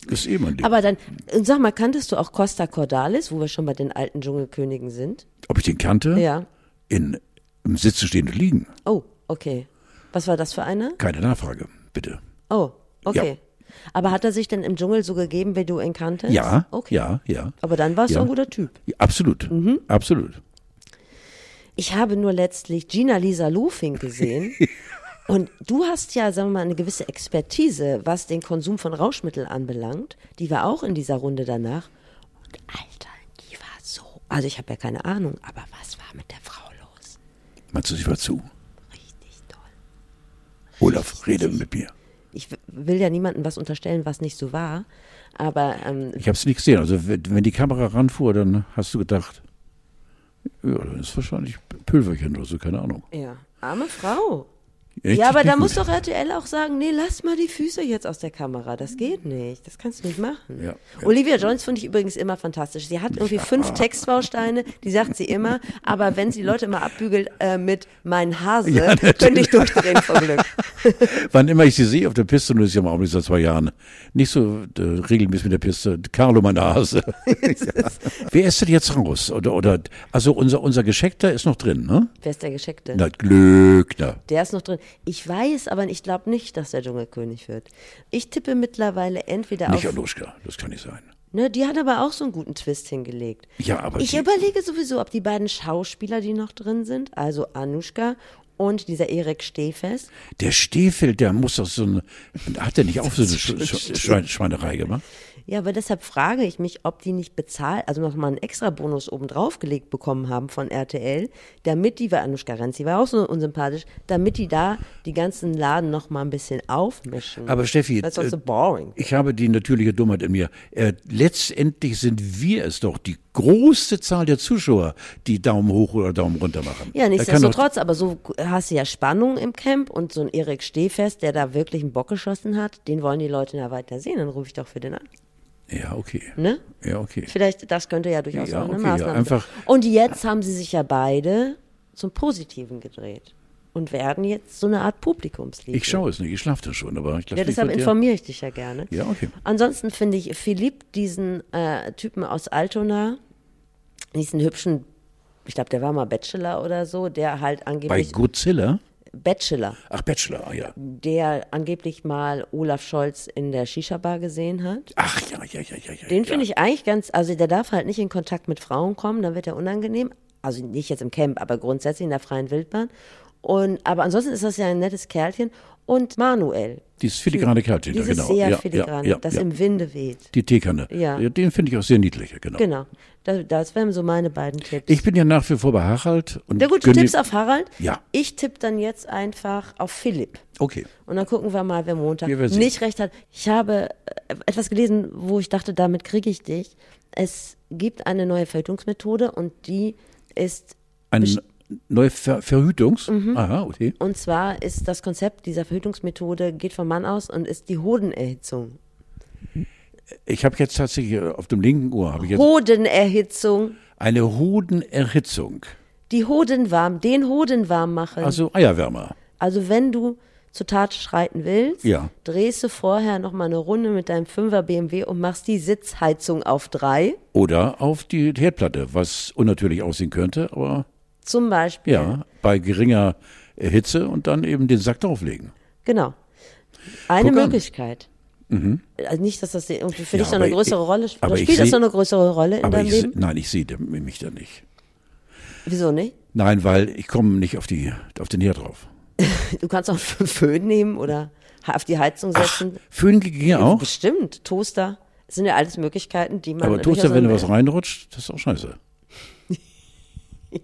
ist eh mein Leben. Aber dann, äh, sag mal, kanntest du auch Costa Cordalis, wo wir schon bei den alten Dschungelkönigen sind? Ob ich den kannte? Ja. In, Im Sitzen stehen und liegen. Oh, okay. Was war das für eine? Keine Nachfrage, bitte. Oh, okay. Aber hat er sich denn im Dschungel so gegeben, wie du ihn kanntest? Ja, okay. ja, ja. Aber dann warst Ja. du ein guter Typ. Ja, absolut, Mhm. absolut. Ich habe nur letztlich Gina Lisa Lufing gesehen. [LAUGHS] Und du hast ja, sagen wir mal, eine gewisse Expertise, was den Konsum von Rauschmitteln anbelangt. Die war auch in dieser Runde danach. Und Alter, die war so. Also ich habe ja keine Ahnung, aber was war mit der Frau los? Meinst du, sie war zu? Richtig toll. Olaf, rede mit mir. Ich will ja niemandem was unterstellen, was nicht so war. Aber ähm, Ich habe es nicht gesehen. Also wenn wenn die Kamera ranfuhr, dann hast du gedacht, ja, dann ist wahrscheinlich Pülverchen oder so, keine Ahnung. ja, arme Frau. Echt ja, aber da muss doch RTL auch sagen, nee, lass mal die Füße jetzt aus der Kamera. Das geht nicht. Das kannst du nicht machen. Ja, ja. Olivia Jones finde ich übrigens immer fantastisch. Sie hat irgendwie fünf Textbausteine, die sagt sie immer, aber wenn sie Leute immer abbügelt äh, mit mein Hase, Ja, könnte ich durchdrehen vor Glück. [LAUGHS] Wann immer ich sie sehe auf der Piste, und das ist ja im Augenblick seit zwei Jahren, nicht so äh, regelmäßig mit der Piste, Carlo mein Hase. [LAUGHS] ja. [LAUGHS] Wer ist denn jetzt raus? Oder, oder, also unser, unser Gescheckter ist noch drin, ne? Wer ist der Gescheckte? Na, Glückner. Der ist noch drin. Ich weiß, aber ich glaube nicht, dass der Dschungelkönig wird. Ich tippe mittlerweile entweder Nicht auf. Anuschka, das kann nicht sein. Ne, die hat aber auch so einen guten Twist hingelegt. Ja, aber Ich überlege sowieso, ob die beiden Schauspieler, die noch drin sind, also Anushka und dieser Erik Stehfest, Der Stiefel, der muss doch so ein, hat der nicht auch so eine [LAUGHS] Sch Sch Schwein Schweinerei gemacht? Ja, aber deshalb frage ich mich, ob die nicht bezahlt, also nochmal einen extra Bonus obendrauf gelegt bekommen haben von RTL, damit die, weil Anushka Renzi war auch so unsympathisch, damit die da die ganzen Laden nochmal ein bisschen aufmischen. Aber Steffi, das ist doch so äh, boring. Ich habe die natürliche Dummheit in mir. Äh, letztendlich sind wir es doch, die große Zahl der Zuschauer, die Daumen hoch oder Daumen runter machen. Ja, nichtsdestotrotz, aber so hast du ja Spannung im Camp und so ein Erik Stehfest, der da wirklich einen Bock geschossen hat, den wollen die Leute ja weiter sehen, dann rufe ich doch für den an. Ja, okay. Ne? Ja, okay. Vielleicht, das könnte ja durchaus Ja, auch eine okay, ja, Maßnahme einfach- sein. Und jetzt haben sie sich ja beide zum Positiven gedreht und werden jetzt so eine Art Publikumsliebe. Ich schaue es nicht, ich schlafe da schon, aber ich lasse Ja, deshalb informiere ich dich ja gerne. Ja, okay. Ansonsten finde ich Philipp, diesen äh, Typen aus Altona, diesen hübschen, ich glaube, der war mal Bachelor oder so, der halt Bei angeblich, Godzilla? Bachelor, Ach, Bachelor, ah, ja. der angeblich mal Olaf Scholz in der Shisha-Bar gesehen hat. Ach, ja, ja, ja, ja. ja Den ja. finde ich eigentlich ganz, also der darf halt nicht in Kontakt mit Frauen kommen, dann wird er unangenehm. Also nicht jetzt im Camp, aber grundsätzlich in der freien Wildbahn. Und, aber ansonsten ist das ja ein nettes Kerlchen. Und Manuel. Dieses filigrane Kärtchen, ja, Dieses genau. sehr Ja, filigrane, ja, ja, das im Winde weht. Die Teekanne. Ja. Den finde ich auch sehr niedlich, genau. Genau. Das, das wären so meine beiden Tipps. Ich bin ja nach wie vor bei Harald. Und Na gut, du tippst auf Harald. Ja. Ich tippe dann jetzt einfach auf Philipp. Okay. Und dann gucken wir mal, wer Montag Wir nicht recht hat. Ich habe äh, etwas gelesen, wo ich dachte, damit kriege ich dich. Es gibt eine neue Verhütungsmethode und die ist Eine neue Ver Verhütungs? Mhm. Aha, okay. Und zwar ist das Konzept dieser Verhütungsmethode, geht vom Mann aus und ist die Hodenerhitzung. Ich habe jetzt tatsächlich auf dem linken Ohr habe ich jetzt Hodenerhitzung. eine Hodenerhitzung. Die Hoden warm, den Hoden warm machen. Also, Also Eierwärmer. wenn du zur Tat schreiten willst, Ja. drehst du vorher noch mal eine Runde mit deinem 5er BMW und machst die Sitzheizung auf drei. Oder auf die Herdplatte, was unnatürlich aussehen könnte, aber Zum Beispiel. ja, bei geringer äh, Hitze und dann eben den Sack drauflegen. Genau. Eine Guck. Möglichkeit. Also nicht, dass das irgendwie für Ja, dich so eine aber ich- größere Rolle spielt. spielt das so eine größere Rolle in deinem Leben? nein, ich sehe mich da nicht. Wieso nicht? Nein, weil ich komme nicht auf, die, auf den Herd drauf. [LAUGHS] Du kannst auch einen [LAUGHS] Föhn nehmen oder auf die Heizung setzen. Föhn ging auch, Bestimmt. Toaster. Das sind ja alles Möglichkeiten, die man. aber Toaster, wenn da anwenden- was reinrutscht, das ist auch scheiße.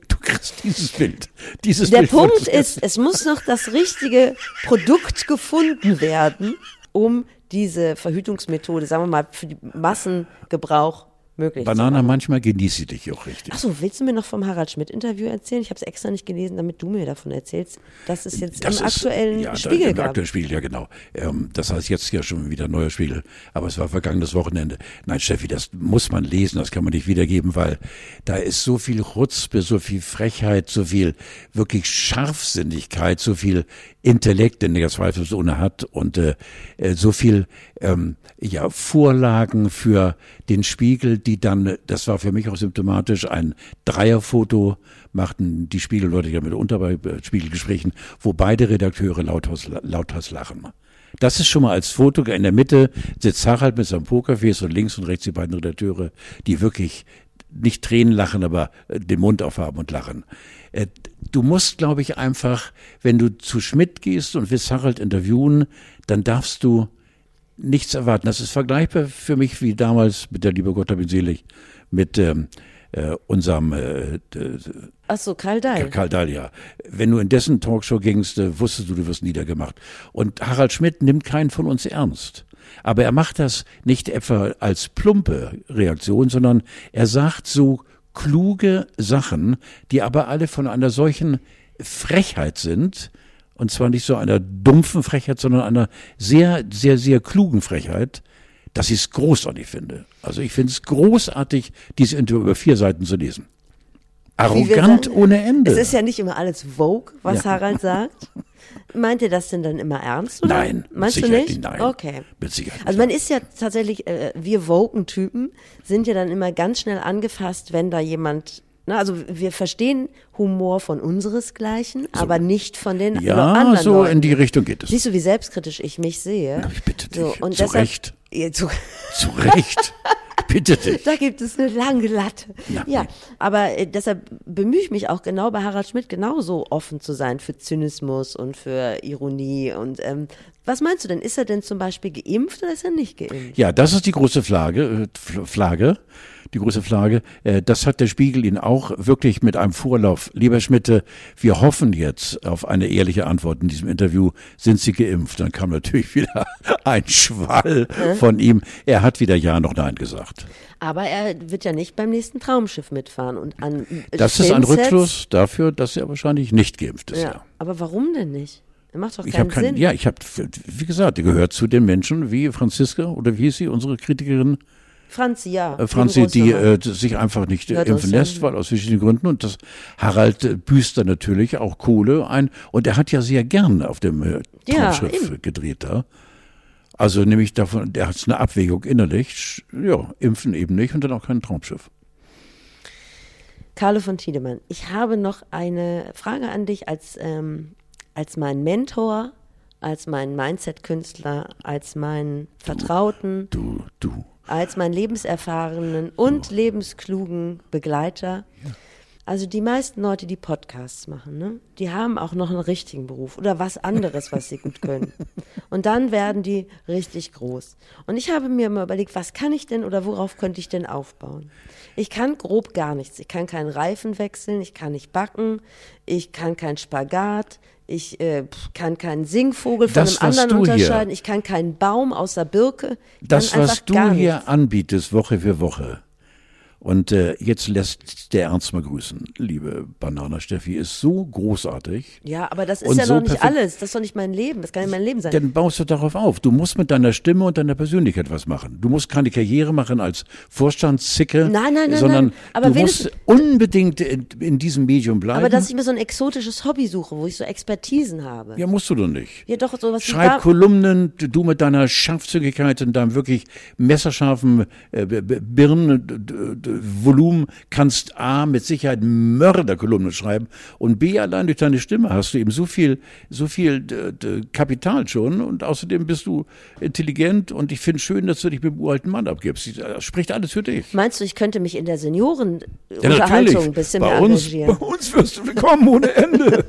Du kriegst dieses Bild. Dieses Der Bild Punkt ist, es muss noch das richtige Produkt gefunden werden, um diese Verhütungsmethode, sagen wir mal, für den Massengebrauch möglich Banana, manchmal genießt sie dich auch richtig. Achso, willst du mir noch vom Harald Schmidt-Interview erzählen? Ich habe es extra nicht gelesen, damit du mir davon erzählst, dass es jetzt Das im ist- aktuellen ja, Spiegel im gab. aktuellen Spiegel, ja genau. Ähm, das heißt jetzt ja schon wieder neuer Spiegel, aber es war vergangenes Wochenende. Nein, Steffi, das muss man lesen, das kann man nicht wiedergeben, weil da ist so viel Chutzpe, so viel Frechheit, so viel wirklich Scharfsinnigkeit, so viel Intellekt, den der zweifelsohne hat und äh, äh, so viel ähm, ja Vorlagen für den Spiegel, die dann, das war für mich auch symptomatisch, ein Dreierfoto machten die Spiegelleute ja mitunter bei äh, Spiegelgesprächen, wo beide Redakteure lauthals, lauthals lachen. Das ist schon mal als Foto. In der Mitte sitzt Harald mit seinem Pokerface und links und rechts die beiden Redakteure, die wirklich nicht Tränen lachen, aber äh, den Mund aufhaben und lachen. Äh, Du musst, glaube ich, einfach, wenn du zu Schmidt gehst und willst Harald interviewen, dann darfst du nichts erwarten. Das ist vergleichbar für mich wie damals mit der liebe Gott hab ihn selig, mit ähm, äh, unserem äh, d- Achso, Karl Dahl. Karl Dahlia. Wenn du in dessen Talkshow gingst, äh, wusstest du, du wirst niedergemacht. Und Harald Schmidt nimmt keinen von uns ernst. Aber er macht das nicht etwa als plumpe Reaktion, sondern er sagt so kluge Sachen, die aber alle von einer solchen Frechheit sind, und zwar nicht so einer dumpfen Frechheit, sondern einer sehr, sehr, sehr klugen Frechheit, dass ich es großartig finde. Also ich finde es großartig, diese Interview über vier Seiten zu lesen. Arrogant sagen, ohne Ende. Es ist ja nicht immer alles Vogue, was Ja. Harald [LAUGHS] sagt. Meint ihr das denn dann immer ernst? Oder? Nein, mit Meinst du Sicherheit nicht? Nein. Okay. Mit Sicherheit Also man ist ja tatsächlich, äh, wir Woken-Typen sind ja dann immer ganz schnell angefasst, wenn da jemand, ne, also wir verstehen Humor von unseresgleichen, aber nicht von den ja, anderen so Leuten. in die Richtung geht es. Siehst du, wie selbstkritisch ich mich sehe? Na, ich bitte dich. So, und Zu deshalb, Recht. Ja, zu, Zu Recht. [LAUGHS] Bitte dich. da gibt es eine lange Latte. Ja, nee. aber äh, deshalb bemühe ich mich auch genau bei Harald Schmidt genauso offen zu sein für Zynismus und für Ironie und ähm, Was meinst du denn? Ist er denn zum Beispiel geimpft oder ist er nicht geimpft? Ja, das ist die große Flagge, äh, Flagge, die große Flagge. Äh, das hat der Spiegel Ihnen auch wirklich mit einem Vorlauf. Lieber Schmitte, wir hoffen jetzt auf eine ehrliche Antwort in diesem Interview. Sind Sie geimpft? Dann kam natürlich [LAUGHS] wieder ein Schwall von ihm. Er hat wieder Ja noch Nein gesagt. Aber er wird ja nicht beim nächsten Traumschiff mitfahren und an Das ist ein Rückschluss dafür, dass er wahrscheinlich nicht geimpft ist. Ja. Ja. Aber warum denn nicht? Er macht doch keinen keinen, Sinn. ja, ich habe, wie gesagt, er gehört zu den Menschen wie Franziska oder wie hieß sie, unsere Kritikerin, Franzi, ja. äh, Franzi, die äh, sich einfach nicht äh, Ja, das impfen lässt, weil aus verschiedenen Gründen. Und das Harald äh, büßt da natürlich auch Kohle ein. Und er hat ja sehr gern auf dem äh, Ja, Traumschiff äh, gedreht da. Also nämlich davon, der hat eine Abwägung innerlich. Ja, impfen eben nicht und dann auch kein Traumschiff. Carlo von Tiedemann, ich habe noch eine Frage an dich als, ähm, als mein Mentor, als mein Mindset-Künstler, als meinen Vertrauten, Du, du. Als meinen lebenserfahrenen und lebensklugen Begleiter. Also die meisten Leute, die Podcasts machen, ne, die haben auch noch einen richtigen Beruf oder was anderes, was sie gut können. Und dann werden die richtig groß. Und ich habe mir mal überlegt, was kann ich denn oder worauf könnte ich denn aufbauen? Ich kann grob gar nichts. Ich kann keinen Reifen wechseln, ich kann nicht backen, ich kann keinen Spagat, ich äh, kann keinen Singvogel von Das, einem anderen du hier- unterscheiden, ich kann keinen Baum außer Birke. Ich Das, was du hier anbietest, Woche für Woche. Und äh, jetzt lässt der Ernst mal grüßen, liebe Banana Steffi, ist so großartig. Ja, aber das ist ja so noch nicht alles. Das ist doch nicht mein Leben. Das kann nicht mein Leben sein. Dann baust du darauf auf. Du musst mit deiner Stimme und deiner Persönlichkeit was machen. Du musst keine Karriere machen als Vorstandszicke, Nein, nein, nein, sondern nein. Aber du musst unbedingt in, in diesem Medium bleiben. aber dass ich mir so ein exotisches Hobby suche, wo ich so Expertisen habe. ja, musst du doch nicht. Ja, doch, sowas Schreib Kolumnen, du mit deiner Scharfzügigkeit und deinem wirklich messerscharfen äh, B- Birnenvolumen kannst A mit Sicherheit Mörderkolumnen schreiben und B allein durch deine Stimme hast du eben so viel, so viel Kapital schon und außerdem bist du intelligent und ich finde schön, dass du dich mit dem uralten Mann abgibst. Das spricht alles für dich. Meinst du, ich könnte mich in der Ja, Seniorenunterhaltung ein bisschen bei mehr uns, bei engagieren? uns wirst du willkommen ohne Ende.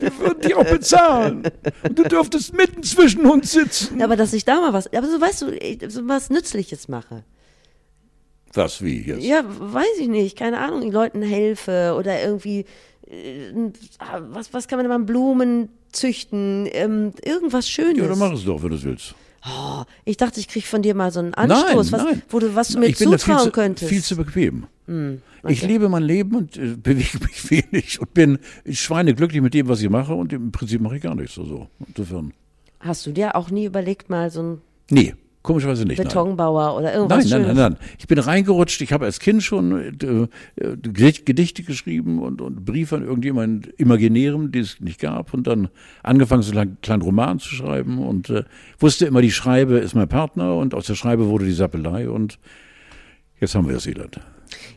Wir würden dich auch bezahlen. Und du dürftest mitten zwischen uns sitzen. Ja, aber dass ich da mal was, aber so weißt du, ich- so was Nützliches mache. Was, wie jetzt? Ja, weiß ich nicht, keine Ahnung, den Leuten helfe oder irgendwie, äh, was, was kann man denn Blumen züchten, ähm, irgendwas Schönes. Ja, dann mach es doch, wenn du es willst. Oh, ich dachte, ich krieg von dir mal so einen Anstoß, was, nein. Wo du, was du mir ich bin viel zutrauen zu, könntest. Hm, Viel zu bequem. Ich lebe mein Leben und äh, bewege [LAUGHS] mich wenig und bin schweineglücklich mit dem, was ich mache und im Prinzip mache ich gar nichts. Also, insofern. Hast du dir auch nie überlegt, mal so einen Nee, komischerweise nicht. nein. Betonbauer oder irgendwas Nein, nein, nein, nein. Ich bin reingerutscht. Ich habe als Kind schon äh, äh, Gedicht- Gedichte geschrieben und, und Briefe an irgendjemanden Imaginärem, die es nicht gab. Und dann angefangen, so einen kleinen Roman zu schreiben. Und äh, wusste immer, die Schreibe ist mein Partner. Und aus der Schreibe wurde die Sappelei. Und jetzt haben wir das Elend.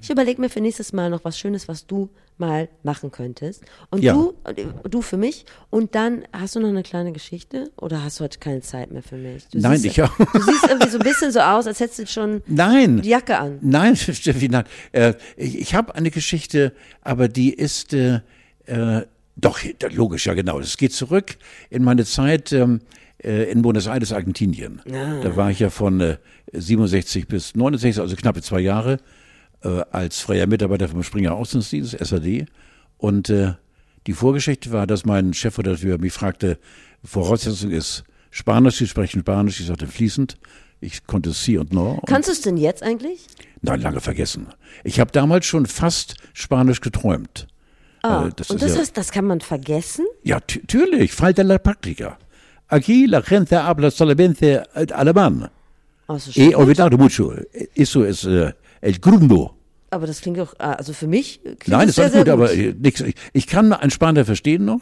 Ich überlege mir für nächstes Mal noch was Schönes, was du mal machen könntest. Und Ja. du, äh, du für mich. Und dann hast du noch eine kleine Geschichte oder hast du heute keine Zeit mehr für mich? Du Nein, siehst, ich auch. Du siehst irgendwie so ein bisschen so aus, als hättest du schon Nein. die Jacke an. Nein, [LAUGHS] Steffi, nein. Äh, ich ich habe eine Geschichte, aber die ist äh, äh, doch logisch, ja genau. Es geht zurück in meine Zeit ähm, äh, in Buenos Aires, Argentinien. Da war ich ja von äh, 67 bis 69, also knappe zwei Jahre, äh, als freier Mitarbeiter vom Springer Außendienst, SAD. Und äh, die Vorgeschichte war, dass mein Chefredakteur mich fragte, Voraussetzung ist Spanisch, Sie sprechen Spanisch. Ich sagte fließend. Ich konnte Sie und No. Kannst du es denn jetzt eigentlich? Nein, lange vergessen. Ich habe damals schon fast Spanisch geträumt. Ah, Äh, das und ist das, ja- heißt, das kann man vergessen? Ja, natürlich. Falta la práctica. Aquí la gente habla solamente eh, alemán. Also He schon. olvidado mucho. Eso es eh, el grundo. Aber das klingt doch, ah, also für mich klingt Nein, das ist alles sehr gut, aber nix. Ich, ich kann einen Spanier verstehen noch.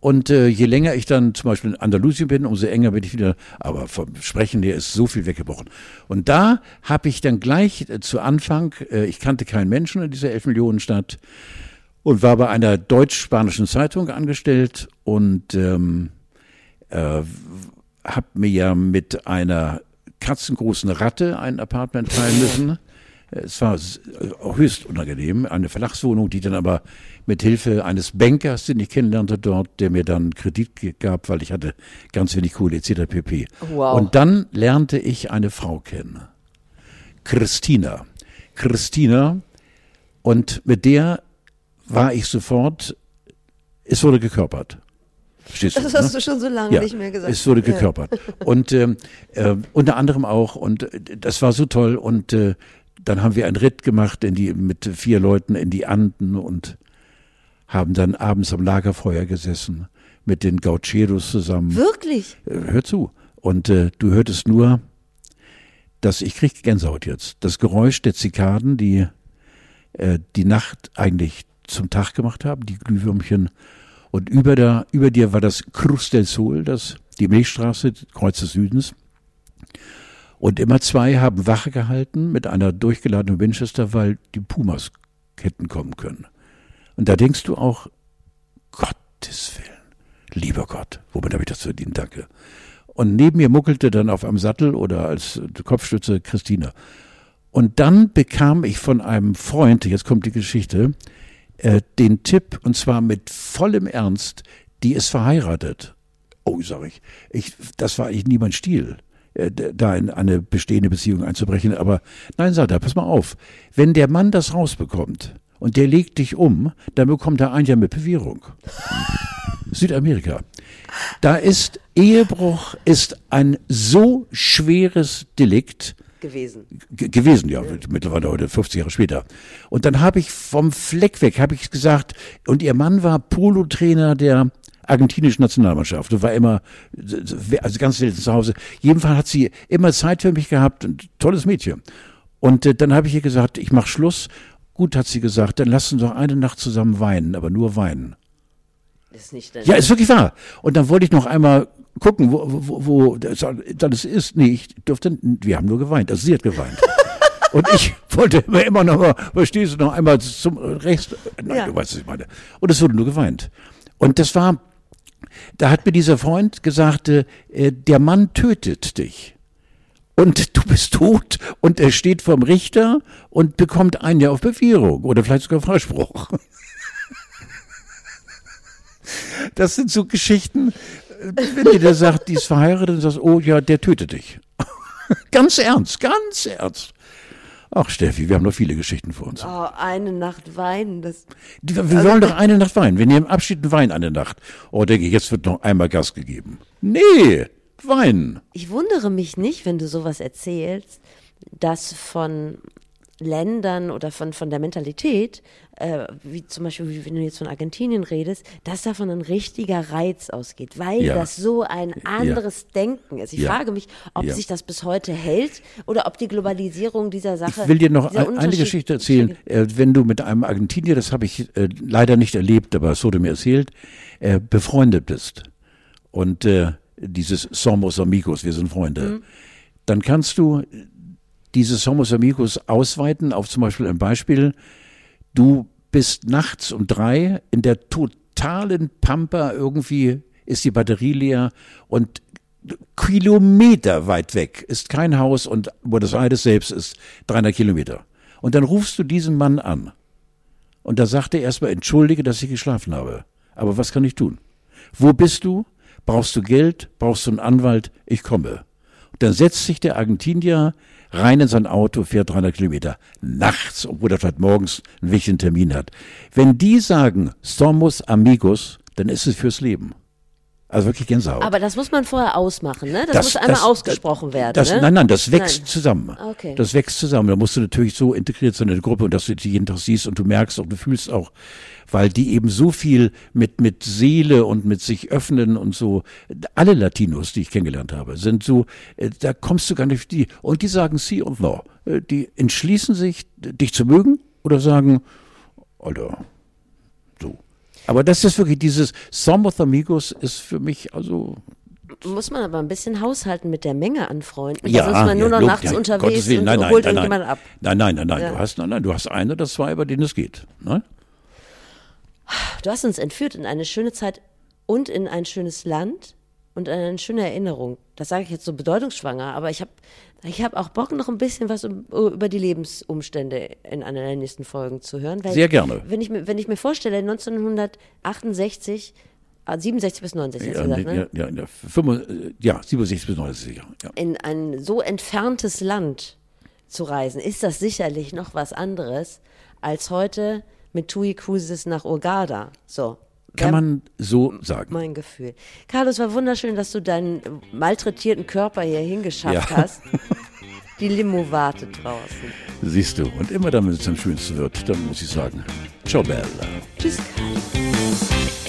Und äh, je länger ich dann zum Beispiel in Andalusien bin, umso enger bin ich wieder. Aber vom Sprechen her ist so viel weggebrochen. Und da habe ich dann gleich äh, zu Anfang, äh, ich kannte keinen Menschen in dieser 11 Millionen Stadt und war bei einer deutsch-spanischen Zeitung angestellt und ähm, äh, habe mir ja mit einer katzengroßen Ratte ein Apartment teilen müssen. Es war höchst unangenehm, eine Verlagswohnung, die dann aber mit Hilfe eines Bankers, den ich kennenlernte dort, der mir dann Kredit gab, weil ich hatte ganz wenig Kohle etc. pp. Wow. Und dann lernte ich eine Frau kennen, Christina. Christina und mit der war ich sofort, es wurde gekörpert. Verstehst das hast ne? du schon so lange ja, nicht mehr gesagt. Es wurde gekörpert. Ja. Und ähm, äh, unter anderem auch, und äh, das war so toll. Und äh, dann haben wir einen Ritt gemacht in die, mit vier Leuten in die Anden und haben dann abends am Lagerfeuer gesessen mit den Gaucheros zusammen. Wirklich? Äh, hör zu. Und äh, du hörtest nur, dass ich krieg Gänsehaut jetzt. Das Geräusch der Zikaden, die äh, die Nacht eigentlich zum Tag gemacht haben, die Glühwürmchen und über, der, über dir war das Cruz del Sol, das, die Milchstraße, Kreuz des Südens. Und immer zwei haben Wache gehalten mit einer durchgeladenen Winchester, weil die Pumas hätten kommen können. Und da denkst du auch, Gottes Willen, lieber Gott, womit habe ich das verdient, danke. Und neben mir muckelte dann auf einem Sattel oder als Kopfstütze Christina. Und dann bekam ich von einem Freund, jetzt kommt die Geschichte, äh, den Tipp, und zwar mit vollem Ernst, die ist verheiratet. Oh, sag ich, ich das war eigentlich nie mein Stil, äh, da in eine bestehende Beziehung einzubrechen. Aber nein, er, pass mal auf, wenn der Mann das rausbekommt und der legt dich um, dann bekommt er ein Jahr mit Bewährung. [LAUGHS] Südamerika. Da ist Ehebruch ist ein so schweres Delikt, gewesen. G gewesen, ja, ja, mittlerweile heute 50 Jahre später. Und dann habe ich vom Fleck weg, habe ich gesagt, und ihr Mann war Polo-Trainer der argentinischen Nationalmannschaft und war immer, also ganz selten zu Hause. Jedenfalls hat sie immer Zeit für mich gehabt, ein tolles Mädchen. Und äh, dann habe ich ihr gesagt, ich mache Schluss. Gut, hat sie gesagt, dann lassen uns doch eine Nacht zusammen weinen, aber nur weinen. Ist nicht ja, ist wirklich wahr. Und dann wollte ich noch einmal gucken, wo, wo, wo das, das ist. Nee, ich durfte, wir haben nur geweint. Also sie hat geweint. [LAUGHS] Und ich wollte immer, noch mal, verstehst du, noch einmal zum Rechts. Nein, ja. du weißt, was ich meine. Und es wurde nur geweint. Und das war, da hat mir dieser Freund gesagt, äh, der Mann tötet dich. Und du bist tot und er steht vorm Richter und bekommt ein Jahr auf Bewährung oder vielleicht sogar Freispruch. [LAUGHS] Das sind so Geschichten, wenn dir der sagt, die ist verheiratet und sagst, oh ja, der tötet dich. [LAUGHS] ganz ernst, ganz ernst. Ach Steffi, wir haben noch viele Geschichten vor uns. Oh, eine Nacht weinen. Das, wir also, wollen doch eine Nacht weinen. Wir nehmen Abschied und weinen eine Nacht. Oh, denke ich, jetzt wird noch einmal Gas gegeben. Nee, weinen. Ich wundere mich nicht, wenn du sowas erzählst, dass von Ländern oder von, von der Mentalität, äh, wie zum Beispiel, wenn du jetzt von Argentinien redest, dass davon ein richtiger Reiz ausgeht, weil ja. das so ein anderes ja. Denken ist. Ich ja. frage mich, ob sich das bis heute hält oder ob die Globalisierung dieser Sache. Ich will dir noch ein, eine Geschichte erzählen. Äh, wenn du mit einem Argentinier, das habe ich äh, leider nicht erlebt, aber es wurde mir erzählt, äh, befreundet bist und äh, dieses Somos Amigos, wir sind Freunde, mhm. dann kannst du dieses Homos Amigos ausweiten auf zum Beispiel ein Beispiel, du bist nachts um drei in der totalen Pampa, irgendwie ist die Batterie leer und Kilometer weit weg ist kein Haus und Buenos Aires selbst ist 300 Kilometer. Und dann rufst du diesen Mann an. Und da sagt er erstmal, entschuldige, dass ich geschlafen habe. Aber was kann ich tun? Wo bist du? Brauchst du Geld? Brauchst du einen Anwalt? Ich komme. Und dann setzt sich der Argentinier rein in sein Auto, fährt 300 Kilometer. Nachts, obwohl er vielleicht morgens einen wichtigen Termin hat. Wenn die sagen, somos amigos, dann ist es fürs Leben. Also wirklich Gänsehaut. Aber das muss man vorher ausmachen, ne? Das, das muss einmal das, ausgesprochen das, werden. Das, ne? Nein, nein, das wächst nein. zusammen. Okay. Das wächst zusammen. Da musst du natürlich so integriert sein in der Gruppe und dass du die jeden Tag siehst und du merkst und du fühlst auch, weil die eben so viel mit, mit Seele und mit sich öffnen und so, alle Latinos, die ich kennengelernt habe, sind so, äh, da kommst du gar nicht die, und die sagen Sie und No. Äh, die entschließen sich, dich zu mögen oder sagen, Alter, aber das ist wirklich dieses Some of Amigos ist für mich also muss man aber ein bisschen haushalten mit der Menge an Freunden. Ja, sonst ist man nur noch nachts ja, unterwegs Willen, nein, und nein, holt nein, irgendjemand ab. Nein, nein, nein, nein. Ja. Du hast, nein, nein, du hast eine oder zwei, bei denen es geht. Nein? Du hast uns entführt in eine schöne Zeit und in ein schönes Land und eine schöne Erinnerung. Das sage ich jetzt so bedeutungsschwanger, aber ich habe Ich habe auch Bock, noch ein bisschen was über die Lebensumstände in einer der nächsten Folgen zu hören. Sehr gerne. Wenn ich, mir, wenn ich mir vorstelle, 1968, 67 bis 69, ja, gesagt, ne? ja, ja, 65, ja, 67 bis 69, ja. In ein so entferntes Land zu reisen, ist das sicherlich noch was anderes als heute mit TUI Cruises nach Urgada. So, kann man so sagen. Mein Gefühl. Carlos, war wunderschön, dass du deinen malträtierten Körper hier hingeschafft ja. hast. [LAUGHS] Die Limo wartet draußen. Siehst du, und immer dann, wenn es am schönsten wird, dann muss ich sagen, ciao Bella. Tschüss, Carlos.